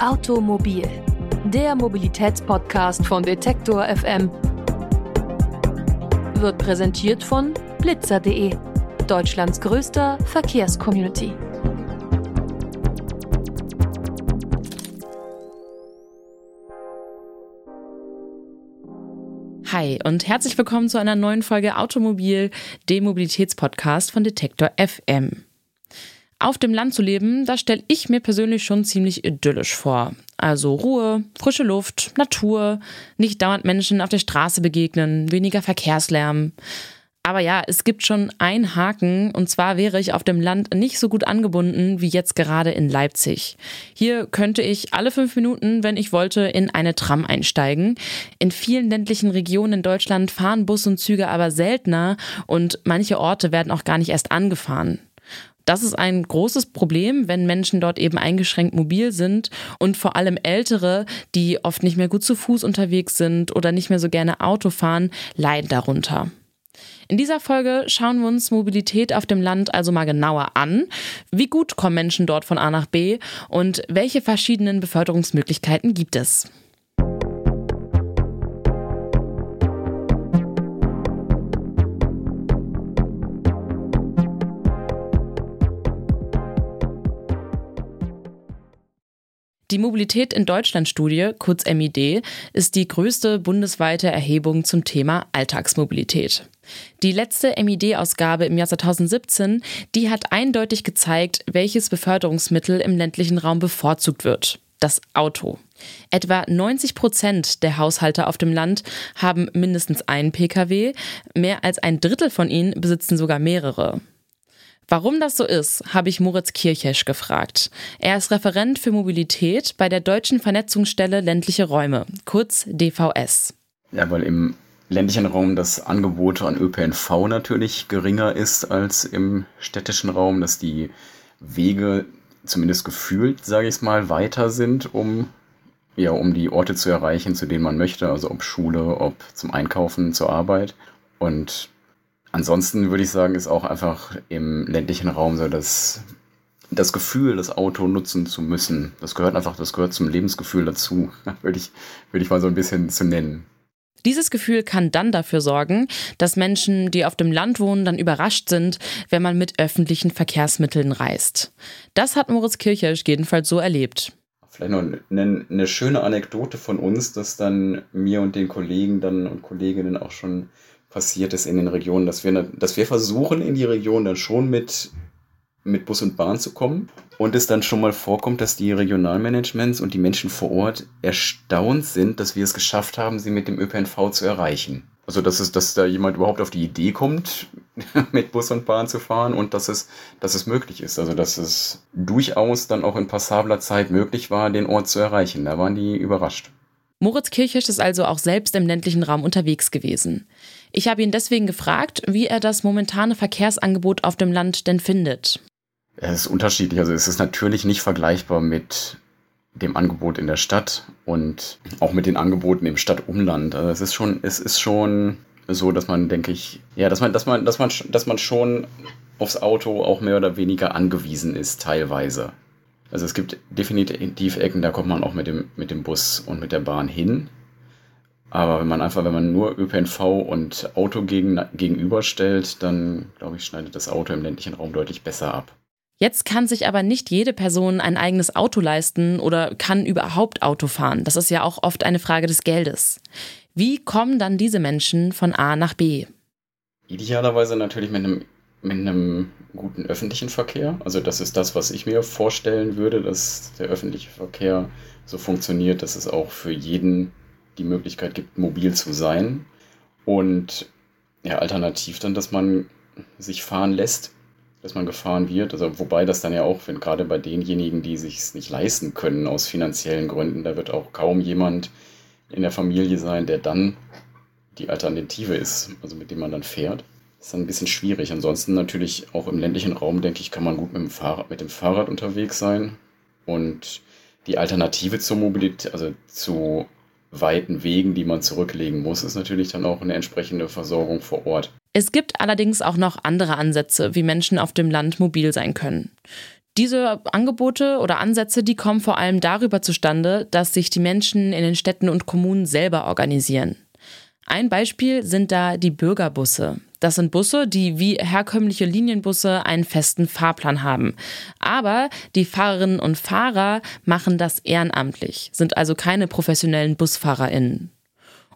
Automobil, der Mobilitätspodcast von Detektor FM, wird präsentiert von blitzer.de, Deutschlands größter Verkehrscommunity. Hi und herzlich willkommen zu einer neuen Folge Automobil, dem Mobilitätspodcast von Detektor FM. Auf dem Land zu leben, das stelle ich mir persönlich schon ziemlich idyllisch vor. Also Ruhe, frische Luft, Natur, nicht dauernd Menschen auf der Straße begegnen, weniger Verkehrslärm. Aber ja, es gibt schon einen Haken, und zwar wäre ich auf dem Land nicht so gut angebunden wie jetzt gerade in Leipzig. Hier könnte ich alle fünf Minuten, wenn ich wollte, in eine Tram einsteigen. In vielen ländlichen Regionen in Deutschland fahren Bus und Züge aber seltener und manche Orte werden auch gar nicht erst angefahren. Das ist ein großes Problem, wenn Menschen dort eben eingeschränkt mobil sind und vor allem Ältere, die oft nicht mehr gut zu Fuß unterwegs sind oder nicht mehr so gerne Auto fahren, leiden darunter. In dieser Folge schauen wir uns Mobilität auf dem Land also mal genauer an. Wie gut kommen Menschen dort von A nach B und welche verschiedenen Beförderungsmöglichkeiten gibt es? Die Mobilität in Deutschland Studie, kurz MID, ist die größte bundesweite Erhebung zum Thema Alltagsmobilität. Die letzte MID-Ausgabe im Jahr 2017, die hat eindeutig gezeigt, welches Beförderungsmittel im ländlichen Raum bevorzugt wird. Das Auto. Etwa 90 Prozent der Haushalte auf dem Land haben mindestens einen Pkw, mehr als ein Drittel von ihnen besitzen sogar mehrere. Warum das so ist, habe ich Moritz Kirchesch gefragt. Er ist Referent für Mobilität bei der Deutschen Vernetzungsstelle ländliche Räume, kurz DVS. Ja, weil im ländlichen Raum das Angebot an ÖPNV natürlich geringer ist als im städtischen Raum, dass die Wege zumindest gefühlt, sage ich mal, weiter sind, um ja, um die Orte zu erreichen, zu denen man möchte, also ob Schule, ob zum Einkaufen, zur Arbeit. Und Ansonsten würde ich sagen, ist auch einfach im ländlichen Raum so das, das Gefühl, das Auto nutzen zu müssen. Das gehört einfach, das gehört zum Lebensgefühl dazu, würde ich, würde ich mal so ein bisschen zu nennen. Dieses Gefühl kann dann dafür sorgen, dass Menschen, die auf dem Land wohnen, dann überrascht sind, wenn man mit öffentlichen Verkehrsmitteln reist. Das hat Moritz Kirchherr jedenfalls so erlebt. Vielleicht noch eine, eine schöne Anekdote von uns, dass dann mir und den Kollegen dann und Kolleginnen auch schon passiert ist in den Regionen, dass wir, dass wir versuchen, in die Region dann schon mit, mit Bus und Bahn zu kommen und es dann schon mal vorkommt, dass die Regionalmanagements und die Menschen vor Ort erstaunt sind, dass wir es geschafft haben, sie mit dem ÖPNV zu erreichen. Also, dass, es, dass da jemand überhaupt auf die Idee kommt, mit Bus und Bahn zu fahren und dass es, dass es möglich ist. Also, dass es durchaus dann auch in passabler Zeit möglich war, den Ort zu erreichen. Da waren die überrascht. Moritz Kirchisch ist also auch selbst im ländlichen Raum unterwegs gewesen. Ich habe ihn deswegen gefragt, wie er das momentane Verkehrsangebot auf dem Land denn findet. Es ist unterschiedlich. Also es ist natürlich nicht vergleichbar mit dem Angebot in der Stadt und auch mit den Angeboten im Stadtumland. Also es ist schon, es ist schon so, dass man, denke ich, ja, dass man, dass man, dass man, dass man schon aufs Auto auch mehr oder weniger angewiesen ist, teilweise. Also es gibt definitiv Ecken, da kommt man auch mit dem, mit dem Bus und mit der Bahn hin. Aber wenn man einfach, wenn man nur ÖPNV und Auto gegen, gegenüberstellt, dann glaube ich, schneidet das Auto im ländlichen Raum deutlich besser ab. Jetzt kann sich aber nicht jede Person ein eigenes Auto leisten oder kann überhaupt Auto fahren. Das ist ja auch oft eine Frage des Geldes. Wie kommen dann diese Menschen von A nach B? Idealerweise natürlich mit einem mit einem guten öffentlichen Verkehr. Also das ist das, was ich mir vorstellen würde, dass der öffentliche Verkehr so funktioniert, dass es auch für jeden die Möglichkeit gibt, mobil zu sein. Und ja, alternativ dann, dass man sich fahren lässt, dass man gefahren wird. Also wobei das dann ja auch, wenn gerade bei denjenigen, die sich es nicht leisten können aus finanziellen Gründen, da wird auch kaum jemand in der Familie sein, der dann die Alternative ist, also mit dem man dann fährt ist dann ein bisschen schwierig. Ansonsten natürlich auch im ländlichen Raum, denke ich, kann man gut mit dem Fahrrad, mit dem Fahrrad unterwegs sein. Und die Alternative zur Mobilität, also zu weiten Wegen, die man zurücklegen muss, ist natürlich dann auch eine entsprechende Versorgung vor Ort. Es gibt allerdings auch noch andere Ansätze, wie Menschen auf dem Land mobil sein können. Diese Angebote oder Ansätze, die kommen vor allem darüber zustande, dass sich die Menschen in den Städten und Kommunen selber organisieren. Ein Beispiel sind da die Bürgerbusse. Das sind Busse, die wie herkömmliche Linienbusse einen festen Fahrplan haben. Aber die Fahrerinnen und Fahrer machen das ehrenamtlich, sind also keine professionellen Busfahrerinnen.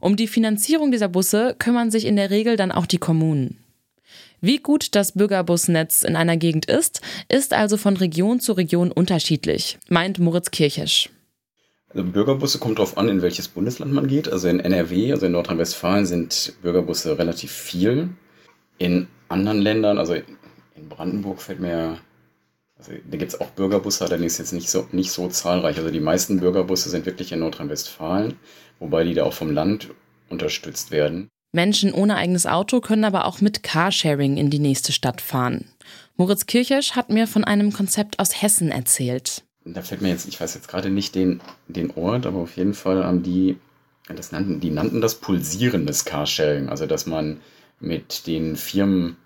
Um die Finanzierung dieser Busse kümmern sich in der Regel dann auch die Kommunen. Wie gut das Bürgerbusnetz in einer Gegend ist, ist also von Region zu Region unterschiedlich, meint Moritz Kirchisch. Also Bürgerbusse kommt darauf an, in welches Bundesland man geht. Also in NRW, also in Nordrhein-Westfalen, sind Bürgerbusse relativ viel. In anderen Ländern, also in Brandenburg fällt mir, also da gibt es auch Bürgerbusse, allerdings jetzt nicht so, nicht so zahlreich. Also die meisten Bürgerbusse sind wirklich in Nordrhein-Westfalen, wobei die da auch vom Land unterstützt werden. Menschen ohne eigenes Auto können aber auch mit Carsharing in die nächste Stadt fahren. Moritz Kirchers hat mir von einem Konzept aus Hessen erzählt da fällt mir jetzt, ich weiß jetzt gerade nicht den, den Ort, aber auf jeden Fall haben die, das nannten, die nannten das pulsierendes Carsharing, also dass man mit den Firmen,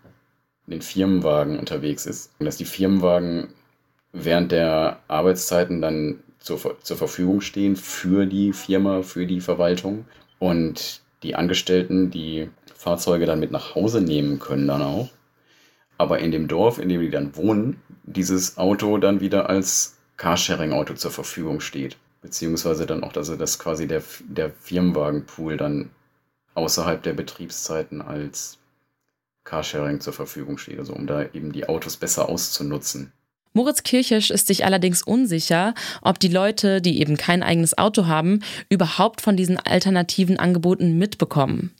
den Firmenwagen unterwegs ist. Und dass die Firmenwagen während der Arbeitszeiten dann zur, zur Verfügung stehen für die Firma, für die Verwaltung. Und die Angestellten die Fahrzeuge dann mit nach Hause nehmen können dann auch. Aber in dem Dorf, in dem die dann wohnen, dieses Auto dann wieder als Carsharing-Auto zur Verfügung steht. Beziehungsweise dann auch, dass quasi der, der Firmenwagenpool dann außerhalb der Betriebszeiten als Carsharing zur Verfügung steht, also um da eben die Autos besser auszunutzen. Moritz Kirchisch ist sich allerdings unsicher, ob die Leute, die eben kein eigenes Auto haben, überhaupt von diesen alternativen Angeboten mitbekommen.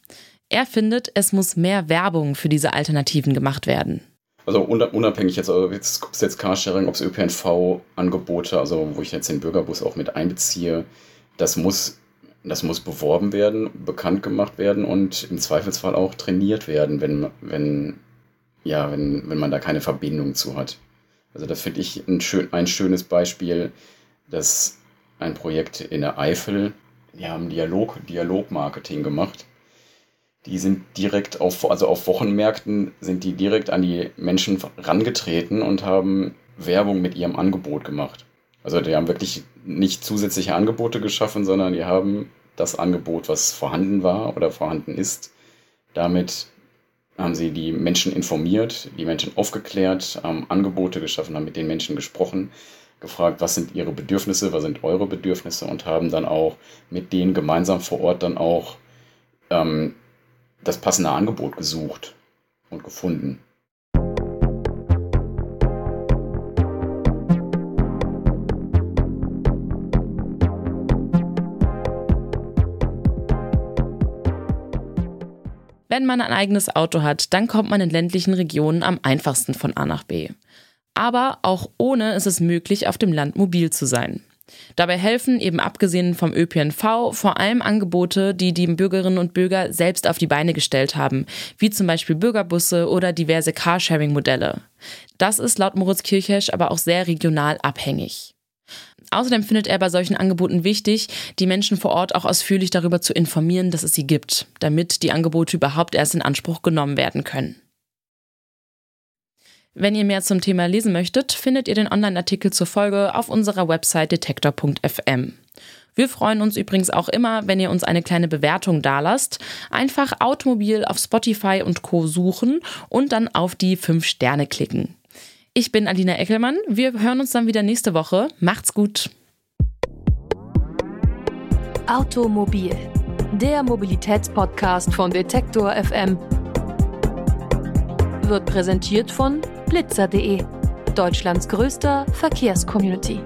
Er findet, es muss mehr Werbung für diese Alternativen gemacht werden also unabhängig jetzt, also jetzt, ob es jetzt Carsharing, ob es ÖPNV-Angebote, also wo ich jetzt den Bürgerbus auch mit einbeziehe, das muss, das muss beworben werden, bekannt gemacht werden und im Zweifelsfall auch trainiert werden, wenn, wenn, ja, wenn, wenn man da keine Verbindung zu hat. Also das finde ich ein, schön, ein schönes Beispiel, dass ein Projekt in der Eifel, die haben Dialog, Dialogmarketing gemacht die sind direkt auf, also auf Wochenmärkten sind die direkt an die Menschen rangetreten und haben Werbung mit ihrem Angebot gemacht. Also die haben wirklich nicht zusätzliche Angebote geschaffen, sondern die haben das Angebot, was vorhanden war oder vorhanden ist, damit haben sie die Menschen informiert, die Menschen aufgeklärt, haben Angebote geschaffen, haben mit den Menschen gesprochen, gefragt, was sind ihre Bedürfnisse, was sind eure Bedürfnisse und haben dann auch mit denen gemeinsam vor Ort dann auch ähm, das passende Angebot gesucht und gefunden. Wenn man ein eigenes Auto hat, dann kommt man in ländlichen Regionen am einfachsten von A nach B. Aber auch ohne ist es möglich, auf dem Land mobil zu sein. Dabei helfen eben abgesehen vom ÖPNV vor allem Angebote, die die Bürgerinnen und Bürger selbst auf die Beine gestellt haben, wie zum Beispiel Bürgerbusse oder diverse Carsharing-Modelle. Das ist laut Moritz Kirchhesch aber auch sehr regional abhängig. Außerdem findet er bei solchen Angeboten wichtig, die Menschen vor Ort auch ausführlich darüber zu informieren, dass es sie gibt, damit die Angebote überhaupt erst in Anspruch genommen werden können. Wenn ihr mehr zum Thema lesen möchtet, findet ihr den Online-Artikel zur Folge auf unserer Website detektor.fm. Wir freuen uns übrigens auch immer, wenn ihr uns eine kleine Bewertung dalasst. Einfach Automobil auf Spotify und Co. suchen und dann auf die 5 Sterne klicken. Ich bin Alina Eckelmann. Wir hören uns dann wieder nächste Woche. Macht's gut. Automobil, der Mobilitätspodcast von Detektor FM, wird präsentiert von blitzer.de, Deutschlands größter Verkehrscommunity.